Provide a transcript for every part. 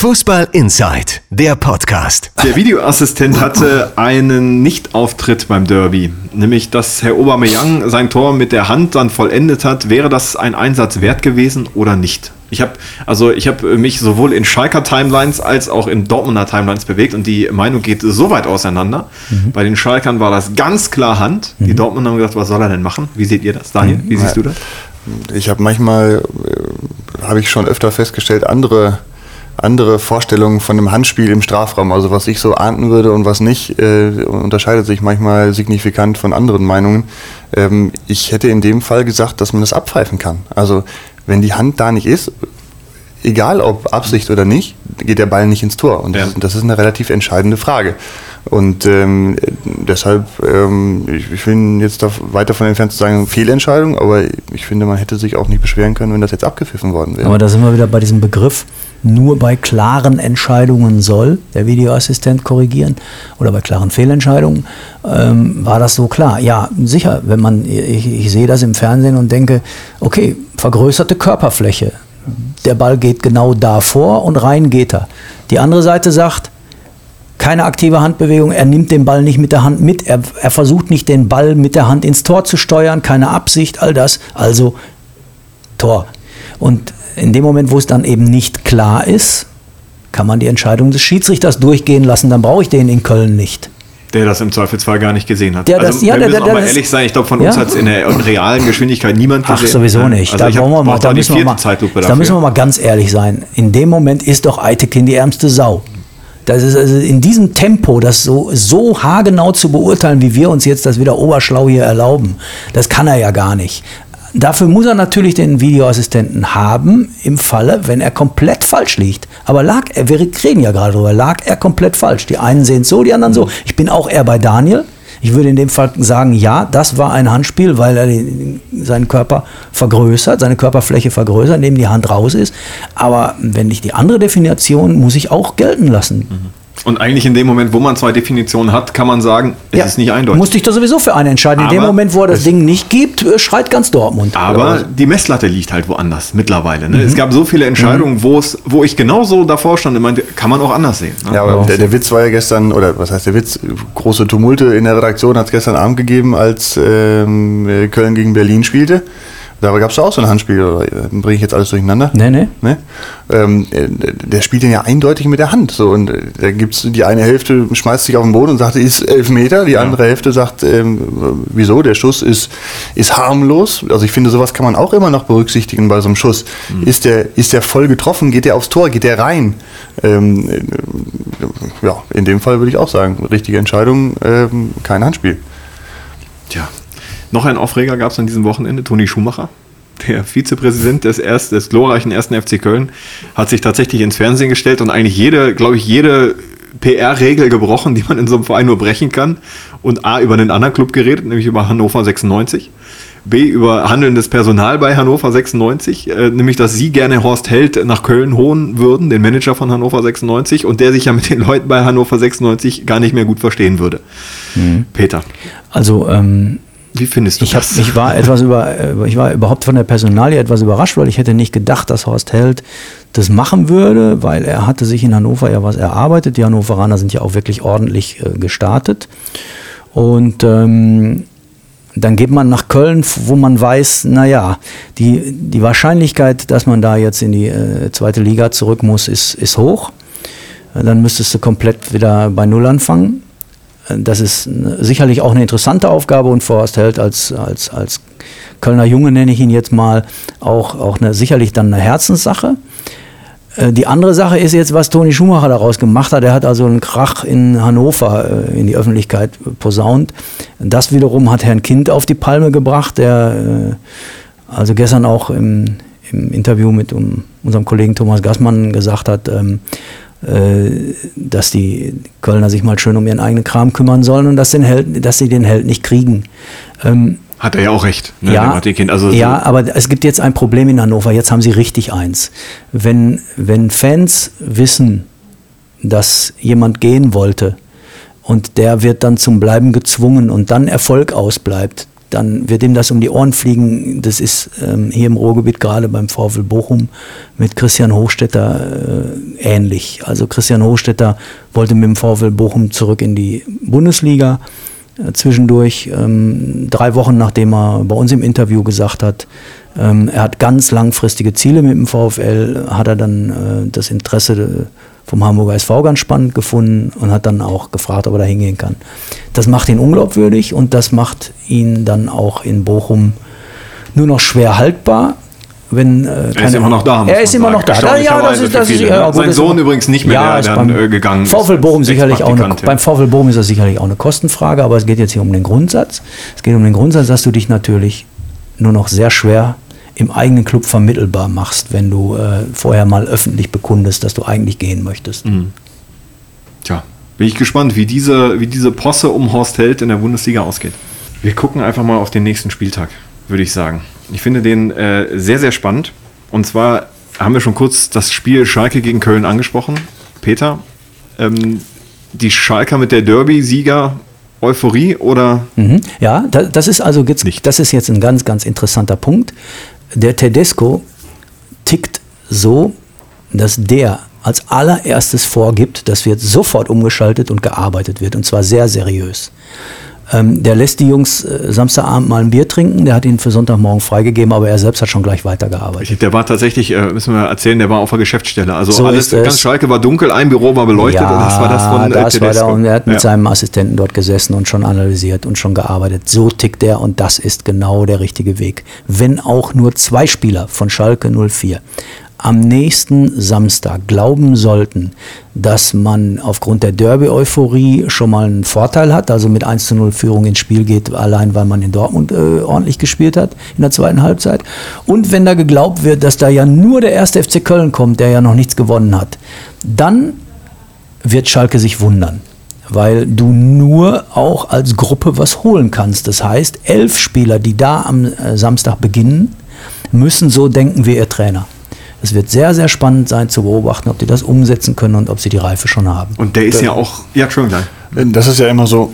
Fußball Inside, der Podcast. Der Videoassistent hatte einen Nichtauftritt beim Derby, nämlich dass Herr Aubameyang sein Tor mit der Hand dann vollendet hat. Wäre das ein Einsatz wert gewesen oder nicht? Ich habe also ich habe mich sowohl in Schalker Timelines als auch in Dortmunder Timelines bewegt und die Meinung geht so weit auseinander. Mhm. Bei den Schalkern war das ganz klar Hand. Die mhm. Dortmunder haben gesagt, was soll er denn machen? Wie seht ihr das? Daniel, wie siehst du das? Ich habe manchmal äh, habe ich schon öfter festgestellt, andere andere Vorstellungen von dem Handspiel im Strafraum. Also was ich so ahnden würde und was nicht, äh, unterscheidet sich manchmal signifikant von anderen Meinungen. Ähm, ich hätte in dem Fall gesagt, dass man das abpfeifen kann. Also wenn die Hand da nicht ist, egal ob Absicht oder nicht, geht der Ball nicht ins Tor. Und ja. das, das, ist eine relativ entscheidende Frage. Und ähm, deshalb, ähm, ich, ich bin jetzt da weit davon entfernt zu sagen, Fehlentscheidung, aber ich finde, man hätte sich auch nicht beschweren können, wenn das jetzt abgepfiffen worden wäre. Aber da sind wir wieder bei diesem Begriff, nur bei klaren Entscheidungen soll der Videoassistent korrigieren oder bei klaren Fehlentscheidungen. Ähm, war das so klar? Ja, sicher, wenn man, ich, ich sehe das im Fernsehen und denke, okay, vergrößerte Körperfläche. Der Ball geht genau davor und rein geht er. Die andere Seite sagt, keine aktive Handbewegung, er nimmt den Ball nicht mit der Hand mit, er, er versucht nicht den Ball mit der Hand ins Tor zu steuern, keine Absicht, all das, also Tor. Und in dem Moment, wo es dann eben nicht klar ist, kann man die Entscheidung des Schiedsrichters durchgehen lassen, dann brauche ich den in Köln nicht. Der das im Zweifelsfall gar nicht gesehen hat. Der also, das, ja, wir der, müssen der, auch mal ehrlich sein, ich glaube, von uns ja? hat es in der realen Geschwindigkeit niemand gesehen. Ach, sowieso nicht. Also da, wollen wir mal, da, müssen wir mal, da müssen wir mal ganz ehrlich sein. In dem Moment ist doch Eitekin die ärmste Sau. Das ist also in diesem Tempo, das so, so haargenau zu beurteilen, wie wir uns jetzt das wieder oberschlau hier erlauben, das kann er ja gar nicht. Dafür muss er natürlich den Videoassistenten haben, im Falle, wenn er komplett falsch liegt. Aber lag er, wir reden ja gerade darüber, lag er komplett falsch. Die einen sehen es so, die anderen so. Ich bin auch eher bei Daniel. Ich würde in dem Fall sagen, ja, das war ein Handspiel, weil er den, seinen Körper vergrößert, seine Körperfläche vergrößert, indem die Hand raus ist. Aber wenn ich die andere Definition, muss ich auch gelten lassen. Mhm. Und eigentlich in dem Moment, wo man zwei Definitionen hat, kann man sagen, es ja, ist nicht eindeutig. Musste ich da sowieso für eine entscheiden. In aber dem Moment, wo er das Ding nicht gibt, äh, schreit ganz Dortmund. Aber die Messlatte liegt halt woanders mittlerweile. Ne? Mhm. Es gab so viele Entscheidungen, mhm. wo ich genauso davor stand und meinte, kann man auch anders sehen. Ne? Ja, aber der, der, Witz war ja gestern, oder was heißt der Witz? Große Tumulte in der Redaktion hat es gestern Abend gegeben, als ähm, Köln gegen Berlin spielte. Da gab es auch so ein Handspiel, oder bringe ich jetzt alles durcheinander? Nee, nee. nee? Ähm, der spielt den ja eindeutig mit der Hand. So, und äh, da gibt es die eine Hälfte, schmeißt sich auf den Boden und sagt, ist elf Meter. Die ja. andere Hälfte sagt, ähm, wieso? Der Schuss ist, ist harmlos. Also ich finde, sowas kann man auch immer noch berücksichtigen bei so einem Schuss. Mhm. Ist, der, ist der voll getroffen? Geht der aufs Tor? Geht der rein? Ähm, äh, ja, in dem Fall würde ich auch sagen, richtige Entscheidung, ähm, kein Handspiel. Tja, noch ein Aufreger gab es an diesem Wochenende. Toni Schumacher, der Vizepräsident des, erst, des glorreichen ersten FC Köln, hat sich tatsächlich ins Fernsehen gestellt und eigentlich jede, glaube ich, jede PR-Regel gebrochen, die man in so einem Verein nur brechen kann. Und A, über einen anderen Club geredet, nämlich über Hannover 96. B, über handelndes Personal bei Hannover 96, äh, nämlich dass sie gerne Horst Held nach Köln holen würden, den Manager von Hannover 96, und der sich ja mit den Leuten bei Hannover 96 gar nicht mehr gut verstehen würde. Mhm. Peter. Also, ähm, wie findest du ich das? Hab, ich war etwas über, äh, ich war überhaupt von der Personalie etwas überrascht, weil ich hätte nicht gedacht, dass Horst Held das machen würde, weil er hatte sich in Hannover ja was erarbeitet. Die Hannoveraner sind ja auch wirklich ordentlich äh, gestartet. Und ähm, dann geht man nach Köln, wo man weiß, naja, die, die Wahrscheinlichkeit, dass man da jetzt in die äh, zweite Liga zurück muss, ist, ist hoch. Dann müsstest du komplett wieder bei Null anfangen. Das ist sicherlich auch eine interessante Aufgabe und Forst hält als, als, als Kölner Junge, nenne ich ihn jetzt mal, auch, auch eine, sicherlich dann eine Herzenssache. Äh, die andere Sache ist jetzt, was Toni Schumacher daraus gemacht hat. Er hat also einen Krach in Hannover äh, in die Öffentlichkeit posaunt. Das wiederum hat Herrn Kind auf die Palme gebracht, der äh, also gestern auch im, im Interview mit unserem Kollegen Thomas Gassmann gesagt hat, ähm, äh, dass die Kölner sich mal schön um ihren eigenen Kram kümmern sollen und dass, den Held, dass sie den Held nicht kriegen. Ähm, hat er ja auch recht. Ne, ja, also ja, aber es gibt jetzt ein Problem in Hannover. Jetzt haben sie richtig eins. Wenn, wenn Fans wissen, dass jemand gehen wollte und der wird dann zum Bleiben gezwungen und dann Erfolg ausbleibt, dann wird ihm das um die Ohren fliegen. Das ist ähm, hier im Ruhrgebiet gerade beim VfL Bochum mit Christian Hochstetter äh, ähnlich. Also Christian Hochstetter wollte mit dem VfL Bochum zurück in die Bundesliga. Äh, zwischendurch, ähm, drei Wochen nachdem er bei uns im Interview gesagt hat, ähm, er hat ganz langfristige Ziele mit dem VfL, hat er dann äh, das Interesse vom Hamburger SV ganz spannend gefunden und hat dann auch gefragt, ob er da hingehen kann. Das macht ihn unglaubwürdig und das macht ihn dann auch in Bochum nur noch schwer haltbar. Wenn, äh, er ist immer noch da. Er ist immer noch da. Ja, das ist, das ist, ja, gut, Sein Sohn übrigens nicht mehr, ja, der dann beim, äh, gegangen ist. VfL Bochum sicherlich auch eine, beim VfL Bochum ist das sicherlich auch eine Kostenfrage, aber es geht jetzt hier um den Grundsatz. Es geht um den Grundsatz, dass du dich natürlich nur noch sehr schwer im eigenen Club vermittelbar machst, wenn du äh, vorher mal öffentlich bekundest, dass du eigentlich gehen möchtest. Mhm. Tja, bin ich gespannt, wie diese, wie diese Posse um Horst Held in der Bundesliga ausgeht. Wir gucken einfach mal auf den nächsten Spieltag, würde ich sagen. Ich finde den äh, sehr, sehr spannend. Und zwar haben wir schon kurz das Spiel Schalke gegen Köln angesprochen. Peter, ähm, die Schalker mit der Derby-Sieger Euphorie oder? Mhm. Ja, das ist also jetzt, nicht. das ist jetzt ein ganz, ganz interessanter Punkt der Tedesco tickt so, dass der als allererstes vorgibt, dass wird sofort umgeschaltet und gearbeitet wird und zwar sehr seriös. Ähm, der lässt die Jungs äh, Samstagabend mal ein Bier trinken. Der hat ihn für Sonntagmorgen freigegeben, aber er selbst hat schon gleich weitergearbeitet. Der war tatsächlich, äh, müssen wir erzählen, der war auf der Geschäftsstelle. Also so alles, ganz Schalke war dunkel, ein Büro war beleuchtet ja, und das war das von äh, das war der, und er hat mit ja. seinem Assistenten dort gesessen und schon analysiert und schon gearbeitet. So tickt er und das ist genau der richtige Weg. Wenn auch nur zwei Spieler von Schalke 04 am nächsten Samstag glauben sollten, dass man aufgrund der Derby-Euphorie schon mal einen Vorteil hat, also mit 1 zu 0 Führung ins Spiel geht, allein weil man in Dortmund äh, ordentlich gespielt hat in der zweiten Halbzeit. Und wenn da geglaubt wird, dass da ja nur der erste FC Köln kommt, der ja noch nichts gewonnen hat, dann wird Schalke sich wundern weil du nur auch als Gruppe was holen kannst. Das heißt, elf Spieler, die da am äh, Samstag beginnen, müssen so denken wie ihr Trainer. Es wird sehr, sehr spannend sein zu beobachten, ob die das umsetzen können und ob sie die Reife schon haben. Und der ist ja auch, ja, schon gleich. Das ist ja immer so,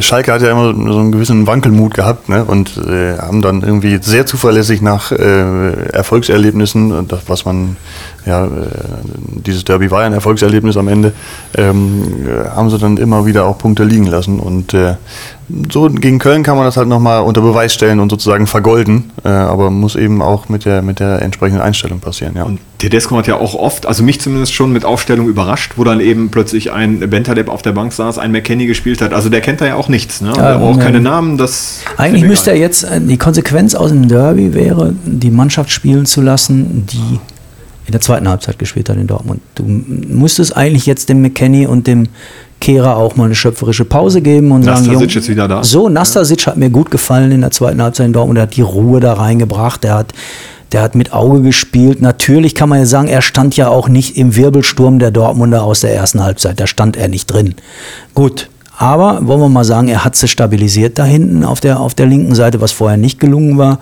Schalke hat ja immer so einen gewissen Wankelmut gehabt ne? und äh, haben dann irgendwie sehr zuverlässig nach äh, Erfolgserlebnissen, das, was man, ja, äh, dieses Derby war ja ein Erfolgserlebnis am Ende, ähm, haben sie dann immer wieder auch Punkte liegen lassen und äh, so gegen Köln kann man das halt nochmal unter Beweis stellen und sozusagen vergolden, äh, aber muss eben auch mit der, mit der entsprechenden Einstellung passieren. Ja. Und Tedesco hat ja auch oft, also mich zumindest schon mit Aufstellung überrascht, wo dann eben plötzlich ein Bentaleb auf der Bank saß, ein McKenny gespielt hat. Also der kennt da ja auch nichts. Ne? Ja, braucht keine Namen. Das eigentlich müsste er jetzt, äh, die Konsequenz aus dem Derby wäre, die Mannschaft spielen zu lassen, die in der zweiten Halbzeit gespielt hat in Dortmund. Du musstest eigentlich jetzt dem McKenny und dem Kehrer auch mal eine schöpferische Pause geben und Nastasic sagen, Jung, ist wieder da. So, Nastasic hat mir gut gefallen in der zweiten Halbzeit in Dortmund. Er hat die Ruhe da reingebracht. Er hat, der hat mit Auge gespielt. Natürlich kann man ja sagen, er stand ja auch nicht im Wirbelsturm der Dortmunder aus der ersten Halbzeit. Da stand er nicht drin. Gut. Aber wollen wir mal sagen, er hat sie stabilisiert da hinten auf der, auf der linken Seite, was vorher nicht gelungen war.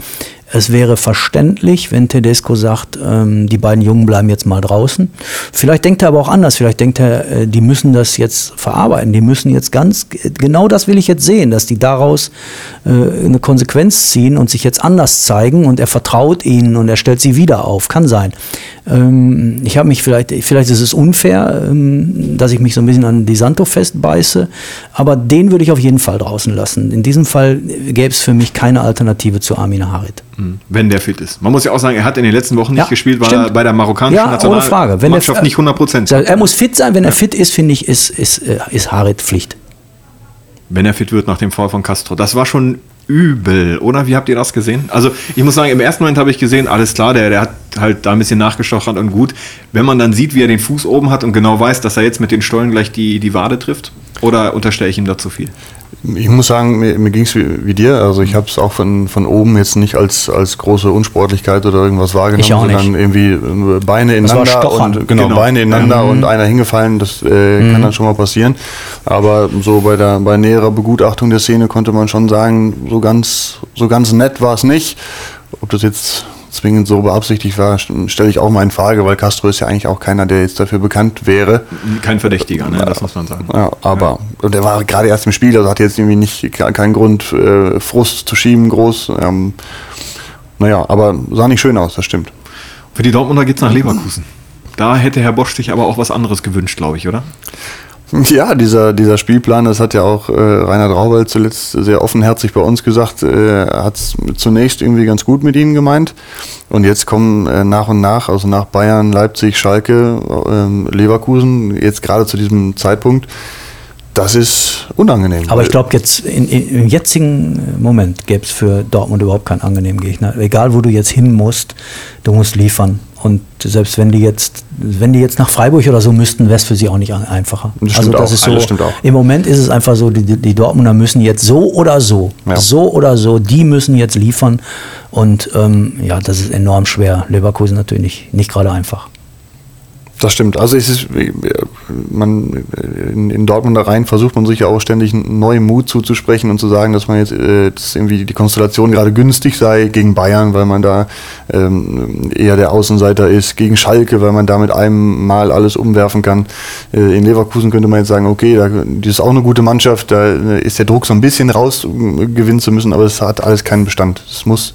Es wäre verständlich, wenn Tedesco sagt, ähm, die beiden Jungen bleiben jetzt mal draußen. Vielleicht denkt er aber auch anders. Vielleicht denkt er, äh, die müssen das jetzt verarbeiten. Die müssen jetzt ganz, genau das will ich jetzt sehen, dass die daraus äh, eine Konsequenz ziehen und sich jetzt anders zeigen und er vertraut ihnen und er stellt sie wieder auf. Kann sein. Ähm, ich habe mich vielleicht, vielleicht ist es unfair, ähm, dass ich mich so ein bisschen an Di Santo festbeiße, aber den würde ich auf jeden Fall draußen lassen. In diesem Fall gäbe es für mich keine Alternative zu Armin Harit. Mhm. Wenn der fit ist. Man muss ja auch sagen, er hat in den letzten Wochen nicht ja, gespielt, weil er bei der marokkanischen ja, Nationalmannschaft nicht 100 Prozent Er muss fit sein. Wenn ja. er fit ist, finde ich, ist, ist, äh, ist Harit Pflicht. Wenn er fit wird nach dem Fall von Castro. Das war schon übel, oder? Wie habt ihr das gesehen? Also ich muss sagen, im ersten Moment habe ich gesehen, alles klar, der, der hat halt da ein bisschen nachgestochert und gut. Wenn man dann sieht, wie er den Fuß oben hat und genau weiß, dass er jetzt mit den Stollen gleich die, die Wade trifft, oder unterstelle ich ihm da zu viel? Ich muss sagen, mir, mir ging es wie, wie, dir. Also ich habe es auch von, von oben jetzt nicht als, als große Unsportlichkeit oder irgendwas wahrgenommen, sondern irgendwie äh, Beine ineinander und genau, genau. Beine ineinander mhm. und einer hingefallen. Das äh, mhm. kann dann schon mal passieren. Aber so bei der bei näherer Begutachtung der Szene konnte man schon sagen, so ganz so ganz nett war es nicht. Ob das jetzt zwingend so beabsichtigt war, stelle ich auch mal in Frage, weil Castro ist ja eigentlich auch keiner, der jetzt dafür bekannt wäre. Kein Verdächtiger, ne? das muss man sagen. Ja, aber ja. und er war gerade erst im Spiel, also hat jetzt irgendwie nicht keinen Grund, äh, Frust zu schieben, groß. Ähm, naja, aber sah nicht schön aus, das stimmt. Für die Dortmunder geht es nach Leverkusen. Da hätte Herr Bosch sich aber auch was anderes gewünscht, glaube ich, oder? Ja, dieser, dieser Spielplan, das hat ja auch äh, Reinhard Raubal zuletzt sehr offenherzig bei uns gesagt, äh, hat es zunächst irgendwie ganz gut mit ihnen gemeint. Und jetzt kommen äh, nach und nach, also nach Bayern, Leipzig, Schalke, äh, Leverkusen, jetzt gerade zu diesem Zeitpunkt, das ist unangenehm. Aber ich glaube, jetzt in, in, im jetzigen Moment gäbe es für Dortmund überhaupt keinen angenehmen Gegner. Egal, wo du jetzt hin musst, du musst liefern. Und selbst wenn die jetzt, wenn die jetzt nach Freiburg oder so müssten, wäre es für sie auch nicht einfacher. Das also das auch. ist so. Im Moment ist es einfach so, die, die Dortmunder müssen jetzt so oder so, ja. so oder so, die müssen jetzt liefern. Und ähm, ja, das ist enorm schwer. Leverkusen natürlich nicht, nicht gerade einfach. Das stimmt. Also es ist, man, in, in Dortmunder Reihen versucht man sich ja auch ständig einen neuen Mut zuzusprechen und zu sagen, dass man jetzt äh, dass irgendwie die Konstellation gerade günstig sei gegen Bayern, weil man da ähm, eher der Außenseiter ist, gegen Schalke, weil man da mit einem Mal alles umwerfen kann. Äh, in Leverkusen könnte man jetzt sagen, okay, da, die ist auch eine gute Mannschaft, da äh, ist der Druck so ein bisschen raus, gewinnen zu müssen, aber es hat alles keinen Bestand. Es muss,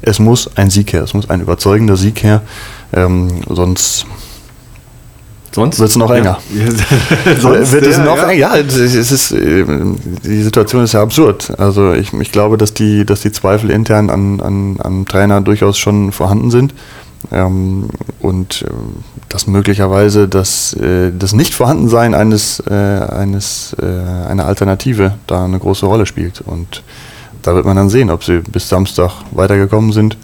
es muss ein Sieg her, es muss ein überzeugender Sieg her. Ähm, sonst Sonst wird es noch enger. Ja. Sonst, wird es noch ja. enger. Ja, es ist, ähm, die Situation ist ja absurd. Also ich, ich glaube, dass die, dass die Zweifel intern an, an, an Trainer durchaus schon vorhanden sind. Ähm, und äh, dass möglicherweise das, äh, das Nicht-Vorhandensein eines, äh, eines, äh, einer Alternative da eine große Rolle spielt. Und da wird man dann sehen, ob sie bis Samstag weitergekommen sind.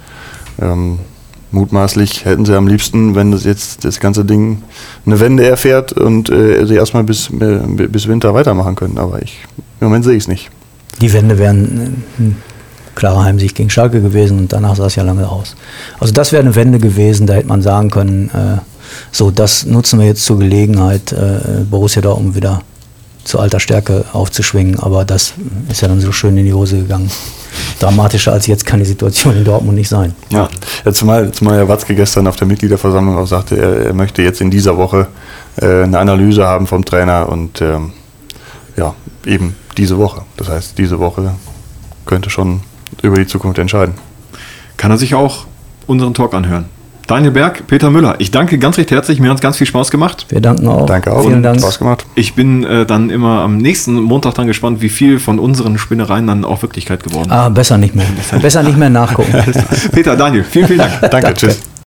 Ähm, mutmaßlich hätten sie am liebsten, wenn das jetzt das ganze Ding eine Wende erfährt und äh, sie erstmal bis, äh, bis Winter weitermachen können. Aber ich, im Moment sehe ich es nicht. Die Wende wären ein klarer Heimsieg gegen Schalke gewesen und danach sah es ja lange aus. Also das wäre eine Wende gewesen, da hätte man sagen können, äh, so das nutzen wir jetzt zur Gelegenheit, äh, Borussia Dortmund wieder zu alter Stärke aufzuschwingen. Aber das ist ja dann so schön in die Hose gegangen. Dramatischer als jetzt kann die Situation in Dortmund nicht sein. Ja, ja zumal, zumal Herr Watzke gestern auf der Mitgliederversammlung auch sagte, er, er möchte jetzt in dieser Woche äh, eine Analyse haben vom Trainer und ähm, ja, eben diese Woche. Das heißt, diese Woche könnte schon über die Zukunft entscheiden. Kann er sich auch unseren Talk anhören? Daniel Berg, Peter Müller. Ich danke ganz recht herzlich. Mir hat es ganz viel Spaß gemacht. Wir danken auch. Danke auch. Vielen Dank. Spaß gemacht. Ich bin äh, dann immer am nächsten Montag dann gespannt, wie viel von unseren Spinnereien dann auch Wirklichkeit geworden ist. Ah, besser nicht mehr. besser nicht mehr nachgucken. Peter, Daniel, vielen, vielen Dank. danke, tschüss.